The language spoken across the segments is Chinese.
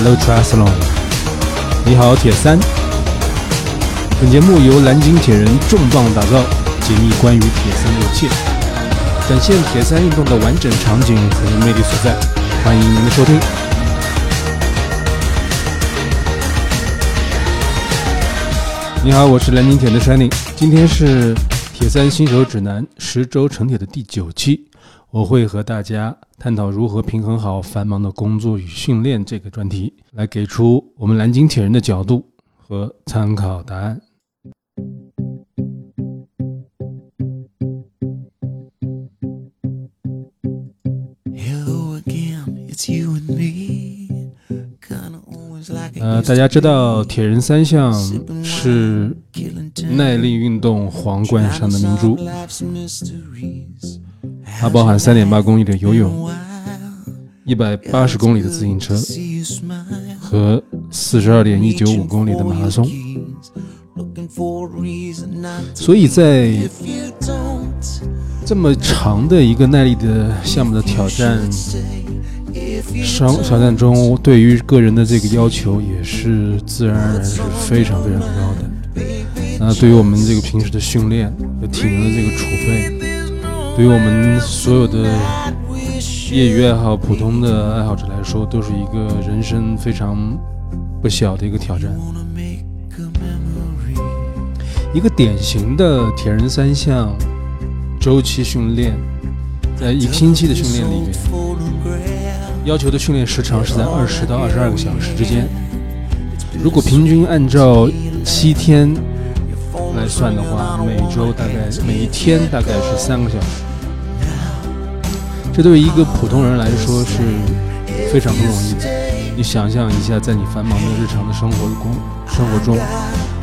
Hello Triathlon，你好铁三。本节目由蓝鲸铁人重磅打造，解密关于铁三的一切，展现铁三运动的完整场景和魅力所在。欢迎您的收听。你好，我是蓝鲸铁的 Shining，今天是铁三新手指南十周成铁的第九期，我会和大家探讨如何平衡好繁忙的工作与训练这个专题，来给出我们蓝鲸铁人的角度和参考答案。呃，大家知道铁人三项是耐力运动皇冠上的明珠，它包含三点八公里的游泳、一百八十公里的自行车和四十二点一九五公里的马拉松。所以在这么长的一个耐力的项目的挑战。小挑战中，对于个人的这个要求也是自然而然是非常非常高的。那对于我们这个平时的训练和体能的这个储备，对于我们所有的业余爱好、普通的爱好者来说，都是一个人生非常不小的一个挑战。一个典型的铁人三项周期训练，在一个星期的训练里面。要求的训练时长是在二十到二十二个小时之间。如果平均按照七天来算的话，每周大概每一天大概是三个小时。这对于一个普通人来说是非常不容易的。你想象一下，在你繁忙的日常的生活工生活中，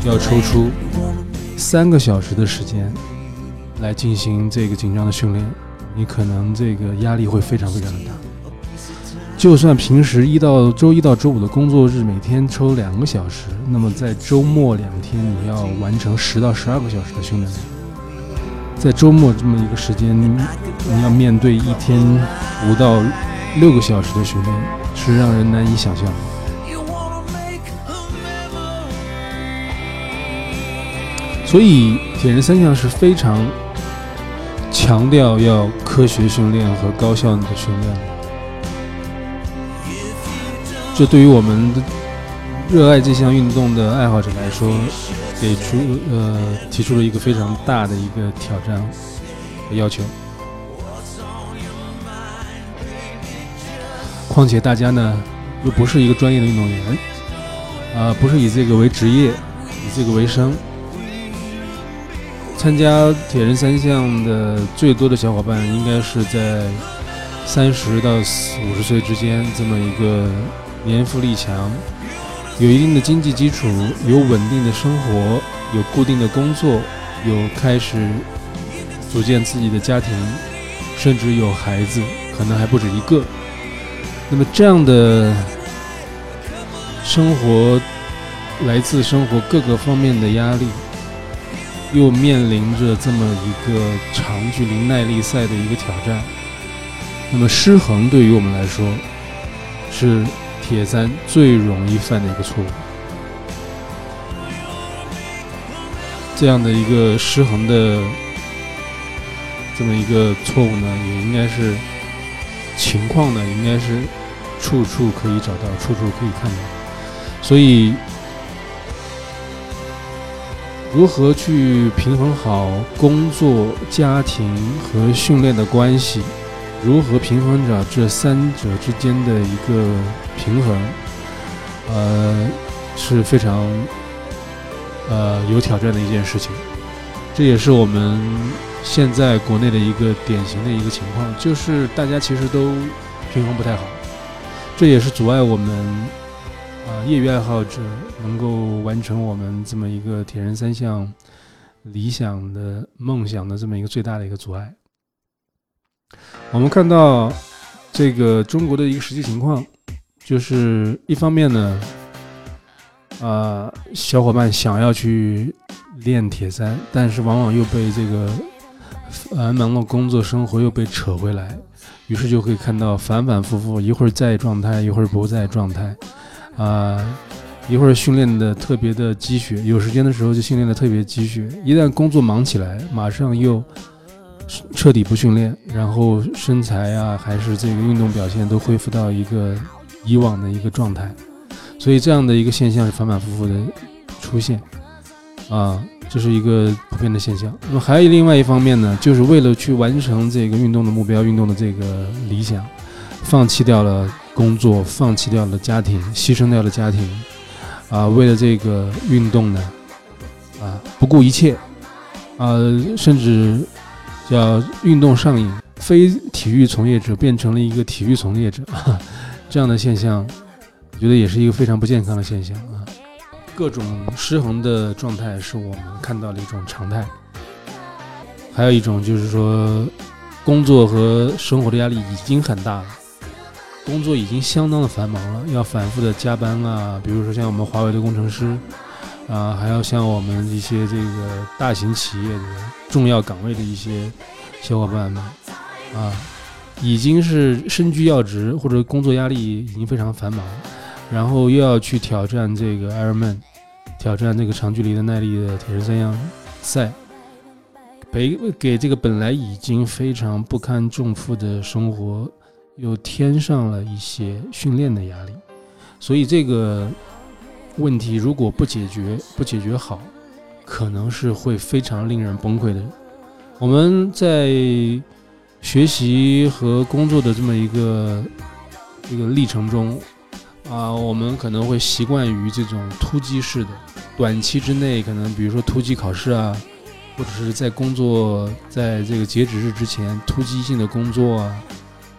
要抽出三个小时的时间来进行这个紧张的训练，你可能这个压力会非常非常的大。就算平时一到周一到周五的工作日，每天抽两个小时，那么在周末两天你要完成十到十二个小时的训练。在周末这么一个时间，你要面对一天五到六个小时的训练，是让人难以想象。所以，铁人三项是非常强调要科学训练和高效的训练。这对于我们的热爱这项运动的爱好者来说，给出呃提出了一个非常大的一个挑战和要求。况且大家呢又不是一个专业的运动员，啊，不是以这个为职业，以这个为生。参加铁人三项的最多的小伙伴，应该是在三十到五十岁之间这么一个。年富力强，有一定的经济基础，有稳定的生活，有固定的工作，有开始组建自己的家庭，甚至有孩子，可能还不止一个。那么这样的生活，来自生活各个方面的压力，又面临着这么一个长距离耐力赛的一个挑战，那么失衡对于我们来说是。铁三最容易犯的一个错误，这样的一个失衡的这么一个错误呢，也应该是情况呢，应该是处处可以找到，处处可以看到。所以，如何去平衡好工作、家庭和训练的关系？如何平衡着这三者之间的一个平衡，呃，是非常呃有挑战的一件事情。这也是我们现在国内的一个典型的一个情况，就是大家其实都平衡不太好。这也是阻碍我们啊业余爱好者能够完成我们这么一个铁人三项理想的梦想的这么一个最大的一个阻碍。我们看到这个中国的一个实际情况，就是一方面呢，啊，小伙伴想要去练铁三，但是往往又被这个繁忙的工作生活又被扯回来，于是就可以看到反反复复，一会儿在状态，一会儿不在状态，啊，一会儿训练的特别的积雪，有时间的时候就训练的特别积雪，一旦工作忙起来，马上又彻底不训练，然后身材啊还是这个运动表现都恢复到一个以往的一个状态，所以这样的一个现象是反反复复的出现，啊。这是一个普遍的现象。那么还有另外一方面呢，就是为了去完成这个运动的目标、运动的这个理想，放弃掉了工作，放弃掉了家庭，牺牲掉了家庭，啊，为了这个运动呢，啊，不顾一切，啊，甚至叫运动上瘾，非体育从业者变成了一个体育从业者，这样的现象，我觉得也是一个非常不健康的现象啊。各种失衡的状态是我们看到的一种常态，还有一种就是说，工作和生活的压力已经很大了，工作已经相当的繁忙了，要反复的加班啊，比如说像我们华为的工程师啊，还要像我们一些这个大型企业的重要岗位的一些小伙伴们啊，已经是身居要职或者工作压力已经非常繁忙。然后又要去挑战这个 Ironman，挑战这个长距离的耐力的铁人三项赛，给给这个本来已经非常不堪重负的生活，又添上了一些训练的压力。所以这个问题如果不解决，不解决好，可能是会非常令人崩溃的。我们在学习和工作的这么一个一个历程中。啊，我们可能会习惯于这种突击式的，短期之内可能，比如说突击考试啊，或者是在工作在这个截止日之前突击性的工作啊，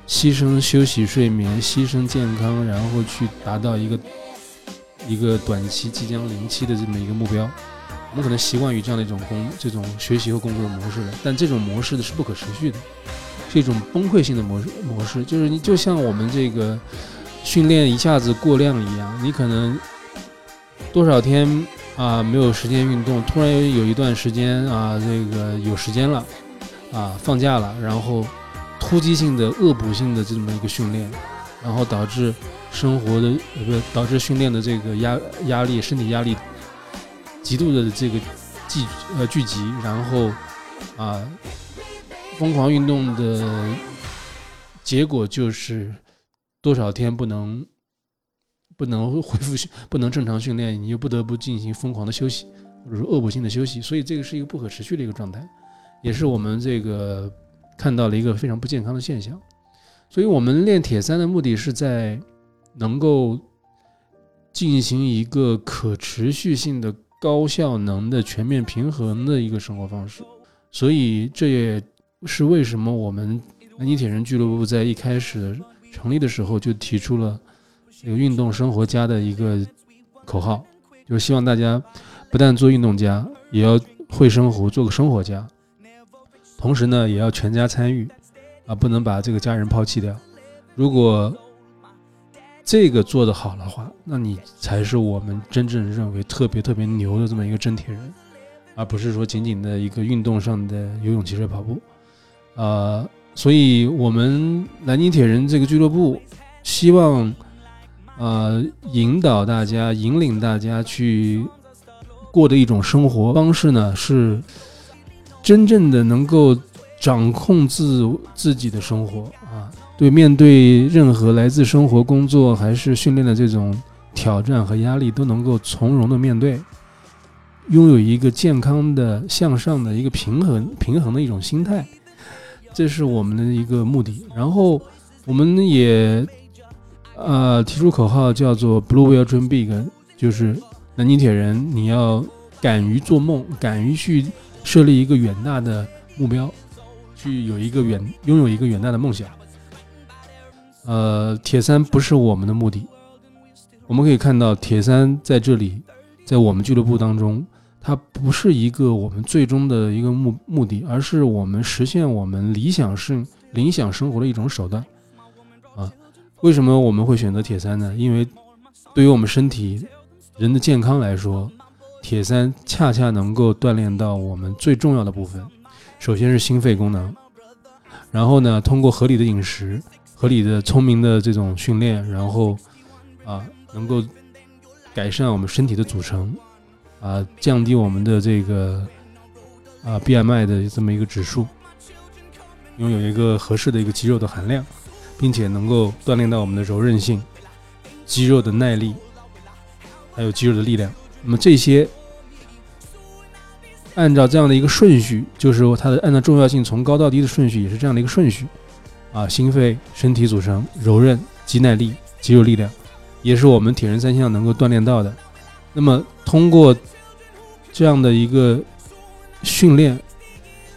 牺牲休息睡眠，牺牲健康，然后去达到一个一个短期即将临期的这么一个目标。我们可能习惯于这样的一种工这种学习和工作的模式了，但这种模式的是不可持续的，是一种崩溃性的模式模式，就是你就像我们这个。训练一下子过量一样，你可能多少天啊没有时间运动，突然有一段时间啊这个有时间了啊放假了，然后突击性的恶补性的这么一个训练，然后导致生活的呃不导致训练的这个压压力身体压力极度的这个聚呃聚集，然后啊疯狂运动的结果就是。多少天不能不能恢复 不能正常训练，你又不得不进行疯狂的休息，或者说恶补性的休息，所以这个是一个不可持续的一个状态，也是我们这个看到了一个非常不健康的现象。所以我们练铁三的目的是在能够进行一个可持续性的高效能的全面平衡的一个生活方式。所以这也是为什么我们南京铁人俱乐部在一开始。成立的时候就提出了这个“运动生活家”的一个口号，就是希望大家不但做运动家，也要会生活，做个生活家。同时呢，也要全家参与，啊，不能把这个家人抛弃掉。如果这个做得好的话，那你才是我们真正认为特别特别牛的这么一个真铁人，而不是说仅仅的一个运动上的游泳、骑车、跑步，呃。所以，我们南京铁人这个俱乐部希望，呃，引导大家、引领大家去过的一种生活方式呢，是真正的能够掌控自自己的生活啊。对，面对任何来自生活、工作还是训练的这种挑战和压力，都能够从容的面对，拥有一个健康的、向上的一个平衡、平衡的一种心态。这是我们的一个目的，然后我们也呃提出口号叫做 “Blue will dream big”，就是南京铁人，你要敢于做梦，敢于去设立一个远大的目标，去有一个远拥有一个远大的梦想。呃，铁三不是我们的目的，我们可以看到铁三在这里，在我们俱乐部当中。它不是一个我们最终的一个目目的，而是我们实现我们理想生理想生活的一种手段啊！为什么我们会选择铁三呢？因为对于我们身体人的健康来说，铁三恰恰能够锻炼到我们最重要的部分。首先是心肺功能，然后呢，通过合理的饮食、合理的聪明的这种训练，然后啊，能够改善我们身体的组成，啊，降低我们的这个啊 BMI 的这么一个指数，拥有一个合适的一个肌肉的含量，并且能够锻炼到我们的柔韧性、肌肉的耐力，还有肌肉的力量。那么这些。按照这样的一个顺序，就是说它的按照重要性从高到低的顺序也是这样的一个顺序，啊，心肺、身体组成、柔韧、肌耐力、肌肉力量，也是我们铁人三项能够锻炼到的。那么通过这样的一个训练，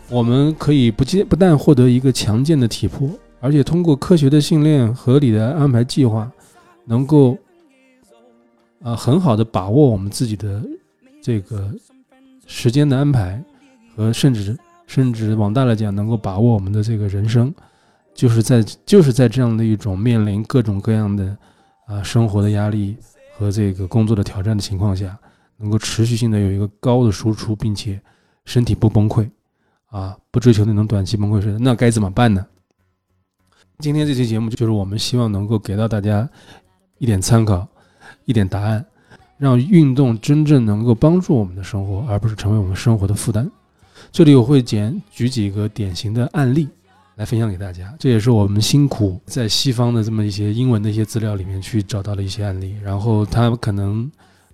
我们可以不不但获得一个强健的体魄，而且通过科学的训练、合理的安排计划，能够啊很好的把握我们自己的这个。时间的安排和甚至甚至往大了讲，能够把握我们的这个人生，就是在就是在这样的一种面临各种各样的啊生活的压力和这个工作的挑战的情况下，能够持续性的有一个高的输出，并且身体不崩溃啊，不追求那种短期崩溃式的，那该怎么办呢？今天这期节目就是我们希望能够给到大家一点参考，一点答案。让运动真正能够帮助我们的生活，而不是成为我们生活的负担。这里我会简举几个典型的案例来分享给大家，这也是我们辛苦在西方的这么一些英文的一些资料里面去找到了一些案例。然后它可能，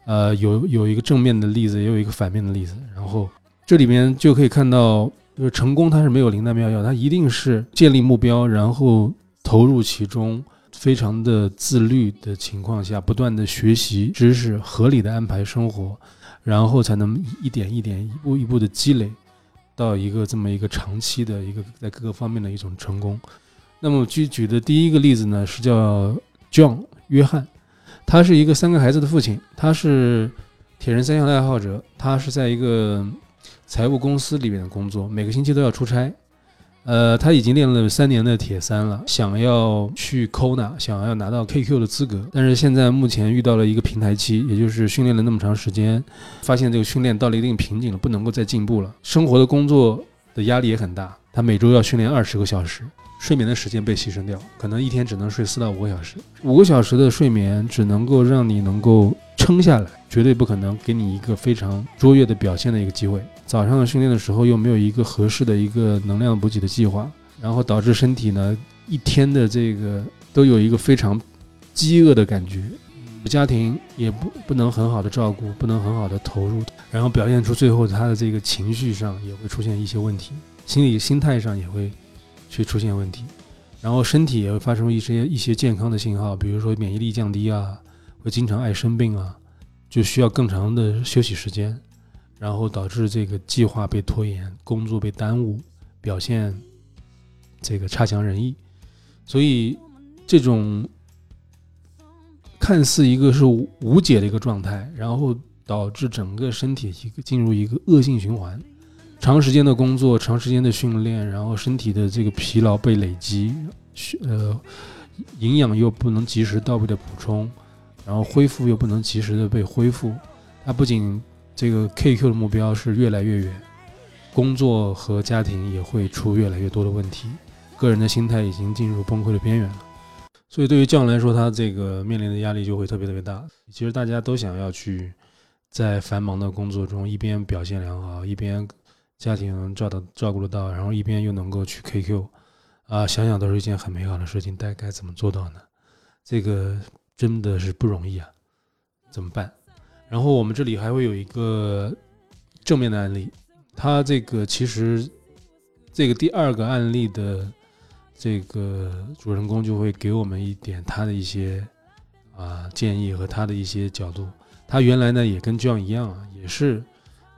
呃，有有一个正面的例子，也有一个反面的例子。然后这里面就可以看到，就是成功它是没有灵丹妙药，它一定是建立目标，然后投入其中。非常的自律的情况下，不断的学习知识，合理的安排生活，然后才能一点一点、一步一步的积累，到一个这么一个长期的一个在各个方面的一种成功。那么我举举的第一个例子呢，是叫 John 约翰，他是一个三个孩子的父亲，他是铁人三项的爱好者，他是在一个财务公司里面的工作，每个星期都要出差。呃，他已经练了三年的铁三了，想要去 Kona，想要拿到 KQ 的资格，但是现在目前遇到了一个平台期，也就是训练了那么长时间，发现这个训练到了一定瓶颈了，不能够再进步了。生活的工作的压力也很大，他每周要训练二十个小时，睡眠的时间被牺牲掉，可能一天只能睡四到五个小时。五个小时的睡眠只能够让你能够撑下来，绝对不可能给你一个非常卓越的表现的一个机会。早上的训练的时候又没有一个合适的一个能量补给的计划，然后导致身体呢一天的这个都有一个非常饥饿的感觉，家庭也不不能很好的照顾，不能很好的投入，然后表现出最后他的这个情绪上也会出现一些问题，心理心态上也会去出现问题，然后身体也会发生一些一些健康的信号，比如说免疫力降低啊，会经常爱生病啊，就需要更长的休息时间。然后导致这个计划被拖延，工作被耽误，表现这个差强人意，所以这种看似一个是无解的一个状态，然后导致整个身体一个进入一个恶性循环，长时间的工作，长时间的训练，然后身体的这个疲劳被累积，呃，营养又不能及时到位的补充，然后恢复又不能及时的被恢复，它不仅这个 KQ 的目标是越来越远，工作和家庭也会出越来越多的问题，个人的心态已经进入崩溃的边缘了。所以对于匠来说，他这个面临的压力就会特别特别大。其实大家都想要去在繁忙的工作中一边表现良好，一边家庭照到照顾得到，然后一边又能够去 KQ，啊，想想都是一件很美好的事情。但该怎么做到呢？这个真的是不容易啊！怎么办？然后我们这里还会有一个正面的案例，他这个其实这个第二个案例的这个主人公就会给我们一点他的一些啊建议和他的一些角度。他原来呢也跟 John 一样啊，也是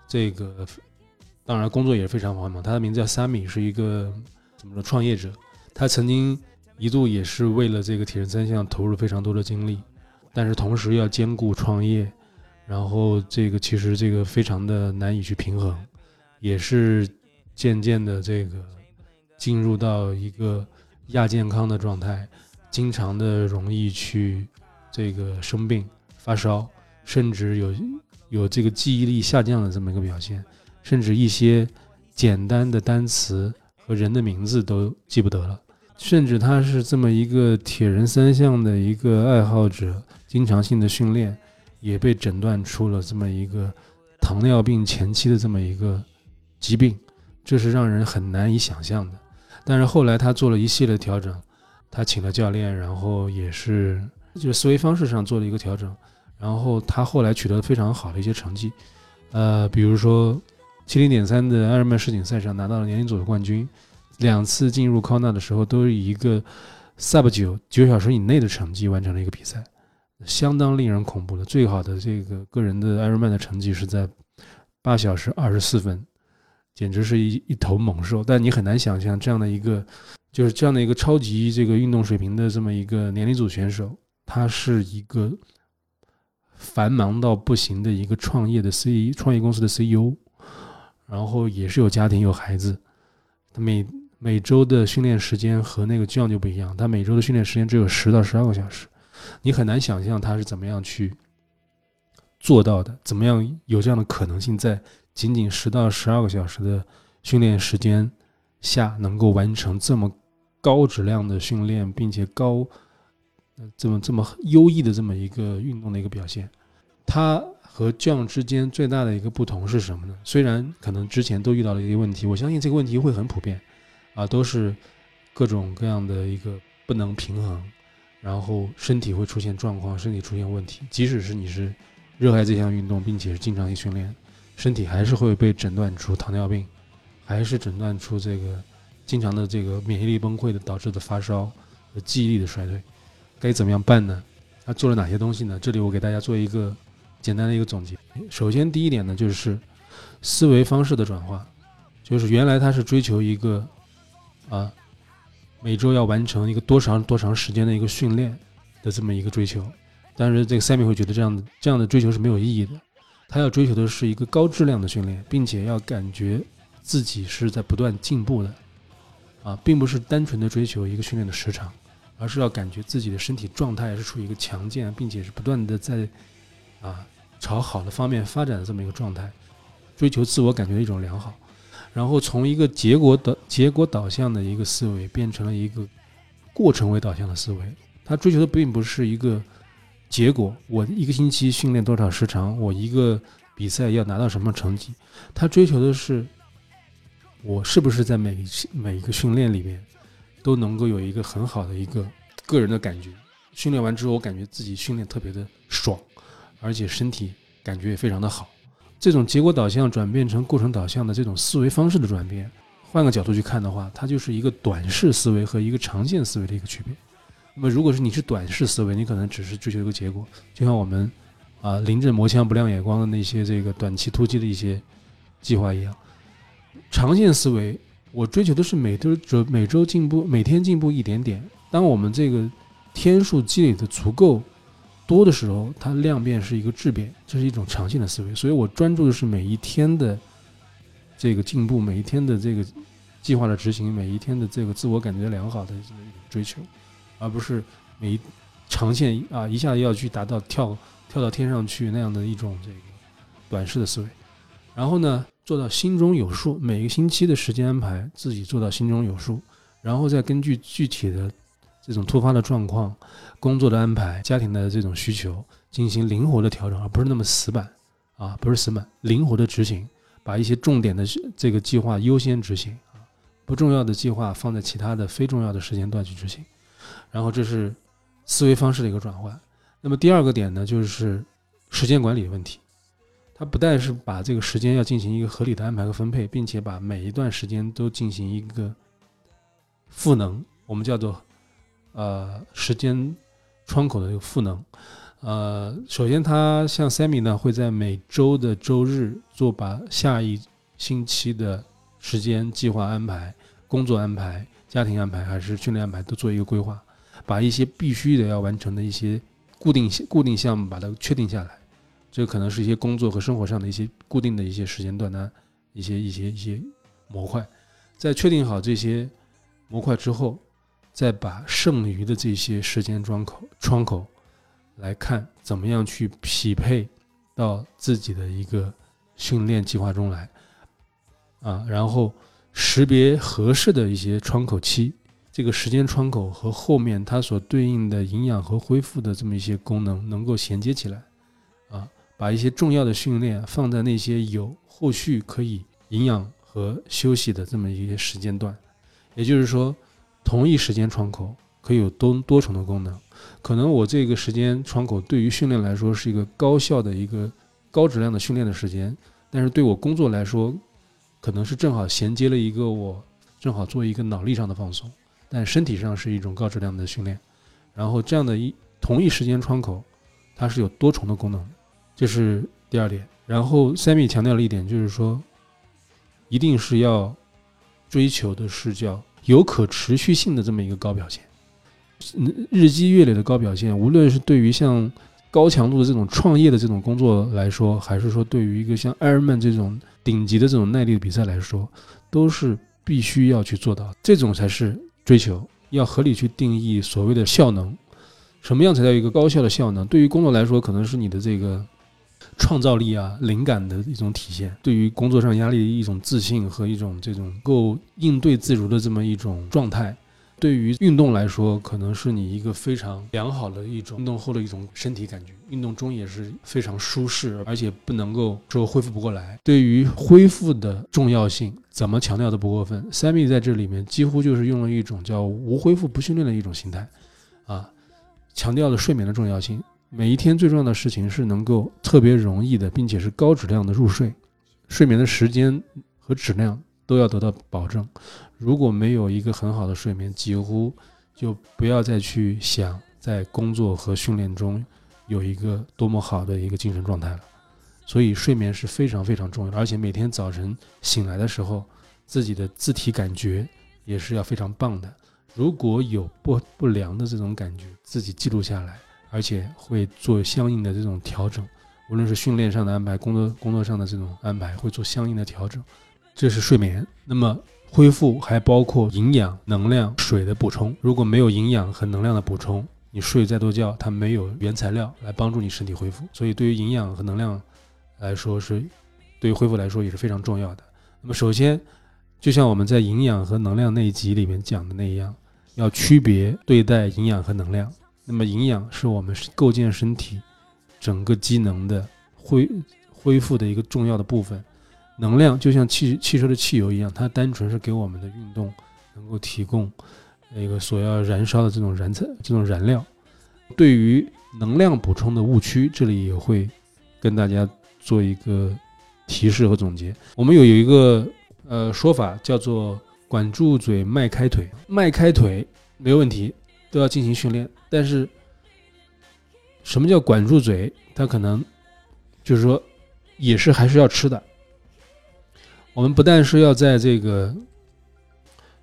这个当然工作也是非常繁忙。他的名字叫 Sammy，是一个怎么说创业者。他曾经一度也是为了这个铁人三项投入非常多的精力，但是同时要兼顾创业。然后这个其实这个非常的难以去平衡，也是渐渐的这个进入到一个亚健康的状态，经常的容易去这个生病发烧，甚至有有这个记忆力下降的这么一个表现，甚至一些简单的单词和人的名字都记不得了，甚至他是这么一个铁人三项的一个爱好者，经常性的训练。也被诊断出了这么一个糖尿病前期的这么一个疾病，这是让人很难以想象的。但是后来他做了一系列调整，他请了教练，然后也是就是思维方式上做了一个调整，然后他后来取得了非常好的一些成绩，呃，比如说七零点三的艾尔曼世锦赛上拿到了年龄组的冠军，两次进入康纳的时候都以一个 sub 九九小时以内的成绩完成了一个比赛。相当令人恐怖的，最好的这个个人的艾瑞曼的成绩是在八小时二十四分，简直是一一头猛兽。但你很难想象这样的一个，就是这样的一个超级这个运动水平的这么一个年龄组选手，他是一个繁忙到不行的一个创业的 C 创业公司的 CEO，然后也是有家庭有孩子，他每每周的训练时间和那个 John 就不一样，他每周的训练时间只有十到十二个小时。你很难想象他是怎么样去做到的，怎么样有这样的可能性，在仅仅十到十二个小时的训练时间下，能够完成这么高质量的训练，并且高这么这么优异的这么一个运动的一个表现。他和 John 之间最大的一个不同是什么呢？虽然可能之前都遇到了一些问题，我相信这个问题会很普遍，啊，都是各种各样的一个不能平衡。然后身体会出现状况，身体出现问题。即使是你是热爱这项运动，并且是经常去训练，身体还是会被诊断出糖尿病，还是诊断出这个经常的这个免疫力崩溃的导致的发烧和记忆力的衰退。该怎么样办呢？他做了哪些东西呢？这里我给大家做一个简单的一个总结。首先，第一点呢，就是思维方式的转化，就是原来他是追求一个啊。每周要完成一个多长多长时间的一个训练的这么一个追求，但是这个 Sammy 会觉得这样的这样的追求是没有意义的。他要追求的是一个高质量的训练，并且要感觉自己是在不断进步的，啊，并不是单纯的追求一个训练的时长，而是要感觉自己的身体状态是处于一个强健，并且是不断的在啊朝好的方面发展的这么一个状态，追求自我感觉的一种良好。然后从一个结果导结果导向的一个思维，变成了一个过程为导向的思维。他追求的并不是一个结果，我一个星期训练多少时长，我一个比赛要拿到什么成绩。他追求的是，我是不是在每每一个训练里面都能够有一个很好的一个个人的感觉。训练完之后，我感觉自己训练特别的爽，而且身体感觉也非常的好。这种结果导向转变成过程导向的这种思维方式的转变，换个角度去看的话，它就是一个短视思维和一个长线思维的一个区别。那么，如果是你是短视思维，你可能只是追求一个结果，就像我们啊临阵磨枪不亮眼光的那些这个短期突击的一些计划一样。长线思维，我追求的是每周每周进步，每天进步一点点。当我们这个天数积累的足够。多的时候，它量变是一个质变，这是一种长线的思维。所以我专注的是每一天的这个进步，每一天的这个计划的执行，每一天的这个自我感觉良好的这么一种追求，而不是每一长线啊一下子要去达到跳跳到天上去那样的一种这个短视的思维。然后呢，做到心中有数，每一个星期的时间安排自己做到心中有数，然后再根据具体的。这种突发的状况、工作的安排、家庭的这种需求，进行灵活的调整，而不是那么死板啊，不是死板，灵活的执行，把一些重点的这个计划优先执行啊，不重要的计划放在其他的非重要的时间段去执行。然后这是思维方式的一个转换。那么第二个点呢，就是时间管理的问题。它不但是把这个时间要进行一个合理的安排和分配，并且把每一段时间都进行一个赋能，我们叫做。呃，时间窗口的一个赋能，呃，首先他像 Sammy 呢，会在每周的周日做把下一星期的时间计划安排、工作安排、家庭安排还是训练安排都做一个规划，把一些必须的要完成的一些固定固定项目把它确定下来，这可能是一些工作和生活上的一些固定的一些时间段的一些一些一些模块，在确定好这些模块之后。再把剩余的这些时间窗口窗口来看，怎么样去匹配到自己的一个训练计划中来啊？然后识别合适的一些窗口期，这个时间窗口和后面它所对应的营养和恢复的这么一些功能能够衔接起来啊把一些重要的训练放在那些有后续可以营养和休息的这么一些时间段，也就是说，同一时间窗口可以有多多重的功能。可能我这个时间窗口对于训练来说是一个高效的一个高质量的训练的时间，但是对我工作来说，可能是正好衔接了一个我正好做一个脑力上的放松，但身体上是一种高质量的训练。然后这样的一同一时间窗口，它是有多重的功能，这是第二点。然后 Sammy 强调了一点，就是说，一定是要追求的是叫有可持续性的这么一个高表现，日积月累的高表现，无论是对于像高强度的这种创业的这种工作来说，还是说对于一个像 Ironman 这种顶级的这种耐力的比赛来说，都是必须要去做到，这种才是追求。要合理去定义所谓的效能，什么样才叫一个高效的效能？对于工作来说，可能是你的这个创造力啊、灵感的一种体现；对于工作上压力的一种自信和一种这种够应对自如的这么一种状态。对于运动来说，可能是你一个非常良好的一种运动后的一种身体感觉，运动中也是非常舒适，而且不能够说恢复不过来。对于恢复的重要性，怎么强调都不过分。Sammy 在这里面几乎就是用了一种叫“无恢复不训练”的一种心态，啊，强调了睡眠的重要性。每一天最重要的事情是能够特别容易的，并且是高质量的入睡，睡眠的时间和质量都要得到保证。如果没有一个很好的睡眠，几乎就不要再去想在工作和训练中有一个多么好的一个精神状态了。所以睡眠是非常非常重要，而且每天早晨醒来的时候，自己的自体感觉也是要非常棒的。如果有不不良的这种感觉，自己记录下来，而且会做相应的这种调整，无论是训练上的安排，工作工作上的这种安排，会做相应的调整。这是睡眠。那么。恢复还包括营养、能量、水的补充。如果没有营养和能量的补充，你睡再多觉，它没有原材料来帮助你身体恢复。所以，对于营养和能量来说，是对于恢复来说也是非常重要的。那么，首先，就像我们在营养和能量那一集里面讲的那样，要区别对待营养和能量。那么，营养是我们构建身体整个机能的恢恢复的一个重要的部分。能量就像汽汽车的汽油一样，它单纯是给我们的运动能够提供那个所要燃烧的这种燃材、这种燃料。对于能量补充的误区，这里也会跟大家做一个提示和总结。我们有有一个呃说法叫做“管住嘴，迈开腿”。迈开腿没问题，都要进行训练。但是什么叫管住嘴？它可能就是说也是还是要吃的。我们不但是要在这个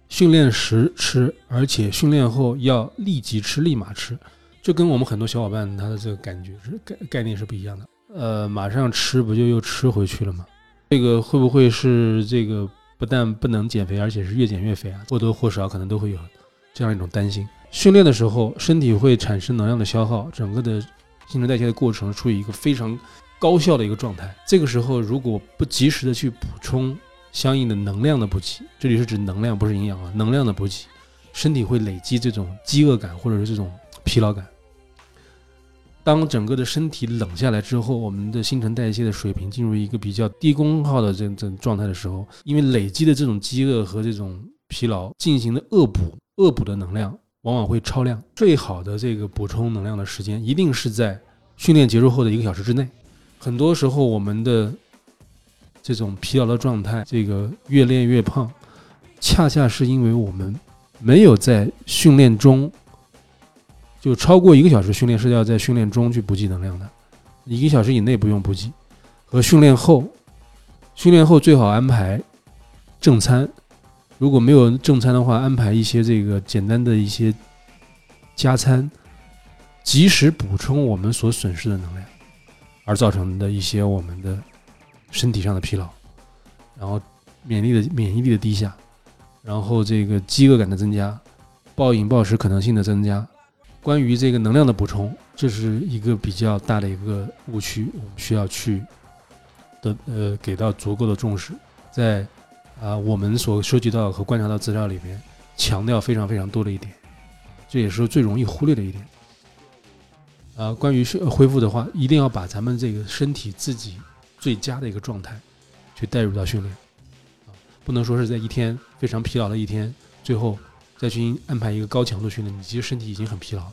训练时吃，而且训练后要立即吃、立马吃，这跟我们很多小伙伴他的这个感觉是概概念是不一样的。呃，马上吃不就又吃回去了吗？这个会不会是这个不但不能减肥，而且是越减越肥啊？或多或少可能都会有这样一种担心。训练的时候，身体会产生能量的消耗，整个的新陈代谢的过程处于一个非常。高效的一个状态，这个时候如果不及时的去补充相应的能量的补给，这里是指能量，不是营养啊，能量的补给，身体会累积这种饥饿感或者是这种疲劳感。当整个的身体冷下来之后，我们的新陈代谢的水平进入一个比较低功耗的这这状态的时候，因为累积的这种饥饿和这种疲劳进行的恶补，恶补的能量往往会超量。最好的这个补充能量的时间，一定是在训练结束后的一个小时之内。很多时候，我们的这种疲劳的状态，这个越练越胖，恰恰是因为我们没有在训练中，就超过一个小时训练是要在训练中去补给能量的，一个小时以内不用补给。和训练后，训练后最好安排正餐，如果没有正餐的话，安排一些这个简单的一些加餐，及时补充我们所损失的能量。而造成的一些我们的身体上的疲劳，然后免疫力的免疫力的低下，然后这个饥饿感的增加，暴饮暴食可能性的增加。关于这个能量的补充，这是一个比较大的一个误区，我们需要去的呃给到足够的重视。在啊我们所收集到和观察到资料里面，强调非常非常多的一点，这也是最容易忽略的一点。啊，关于恢复的话，一定要把咱们这个身体自己最佳的一个状态去带入到训练，啊，不能说是在一天非常疲劳的一天，最后再去安排一个高强度训练，你其实身体已经很疲劳了，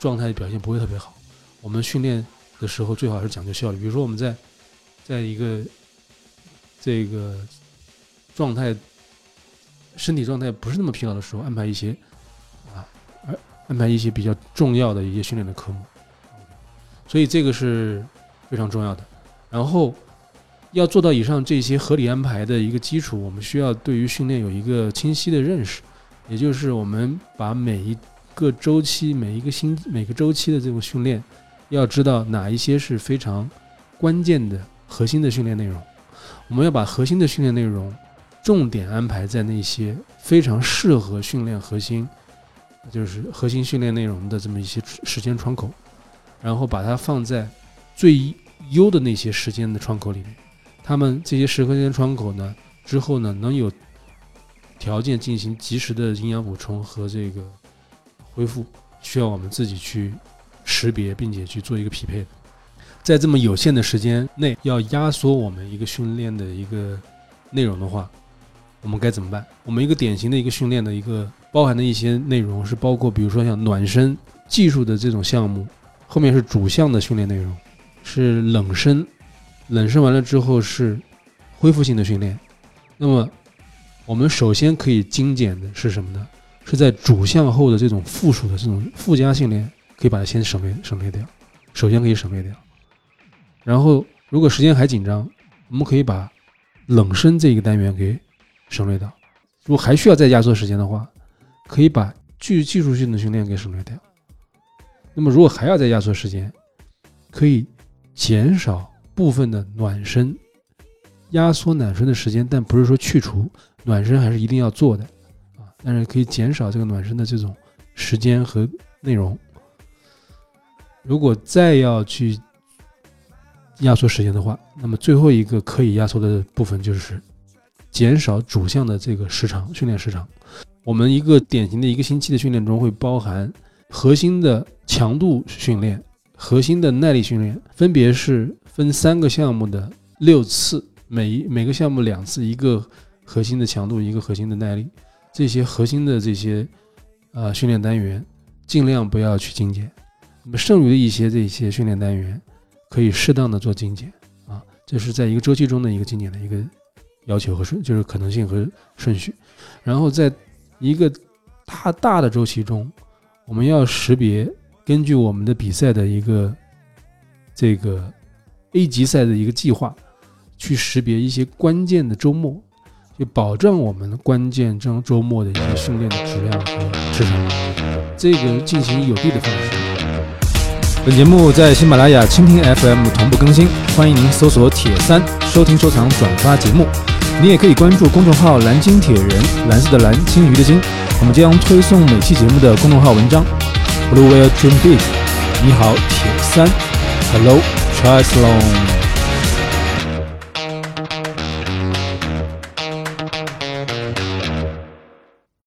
状态表现不会特别好。我们训练的时候最好是讲究效率，比如说我们在在一个这个状态身体状态不是那么疲劳的时候，安排一些啊。安排一些比较重要的一些训练的科目，所以这个是非常重要的。然后要做到以上这些合理安排的一个基础，我们需要对于训练有一个清晰的认识，也就是我们把每一个周期、每一个星、每个周期的这种训练，要知道哪一些是非常关键的核心的训练内容。我们要把核心的训练内容重点安排在那些非常适合训练核心。就是核心训练内容的这么一些时间窗口，然后把它放在最优的那些时间的窗口里面。他们这些时间窗口呢，之后呢能有条件进行及时的营养补充和这个恢复，需要我们自己去识别，并且去做一个匹配。在这么有限的时间内，要压缩我们一个训练的一个内容的话，我们该怎么办？我们一个典型的一个训练的一个。包含的一些内容是包括，比如说像暖身技术的这种项目，后面是主项的训练内容，是冷身，冷身完了之后是恢复性的训练。那么我们首先可以精简的是什么呢？是在主项后的这种附属的这种附加训练，可以把它先省略省略掉。首先可以省略掉。然后如果时间还紧张，我们可以把冷身这一个单元给省略掉。如果还需要再压缩时间的话，可以把具技术性的训练给省略掉。那么，如果还要再压缩时间，可以减少部分的暖身，压缩暖身的时间，但不是说去除暖身还是一定要做的啊。但是可以减少这个暖身的这种时间和内容。如果再要去压缩时间的话，那么最后一个可以压缩的部分就是减少主项的这个时长，训练时长。我们一个典型的一个星期的训练中会包含核心的强度训练、核心的耐力训练，分别是分三个项目的六次，每一每个项目两次，一个核心的强度，一个核心的耐力。这些核心的这些呃训练单元尽量不要去精简，那么剩余的一些这些训练单元可以适当的做精简啊，这是在一个周期中的一个精简的一个要求和顺，就是可能性和顺序，然后在。一个大大的周期中，我们要识别，根据我们的比赛的一个这个 A 级赛的一个计划，去识别一些关键的周末，就保证我们关键周周末的一些训练的质量和质长，这个进行有力的方式。本节目在喜马拉雅、蜻蜓 FM 同步更新，欢迎您搜索“铁三”收听、收藏、转发节目。你也可以关注公众号“蓝鲸铁人”，蓝色的蓝，鲸鱼的鲸。我们将推送每期节目的公众号文章。Blue Whale Dream Big，你好，铁三。Hello，Triathlon。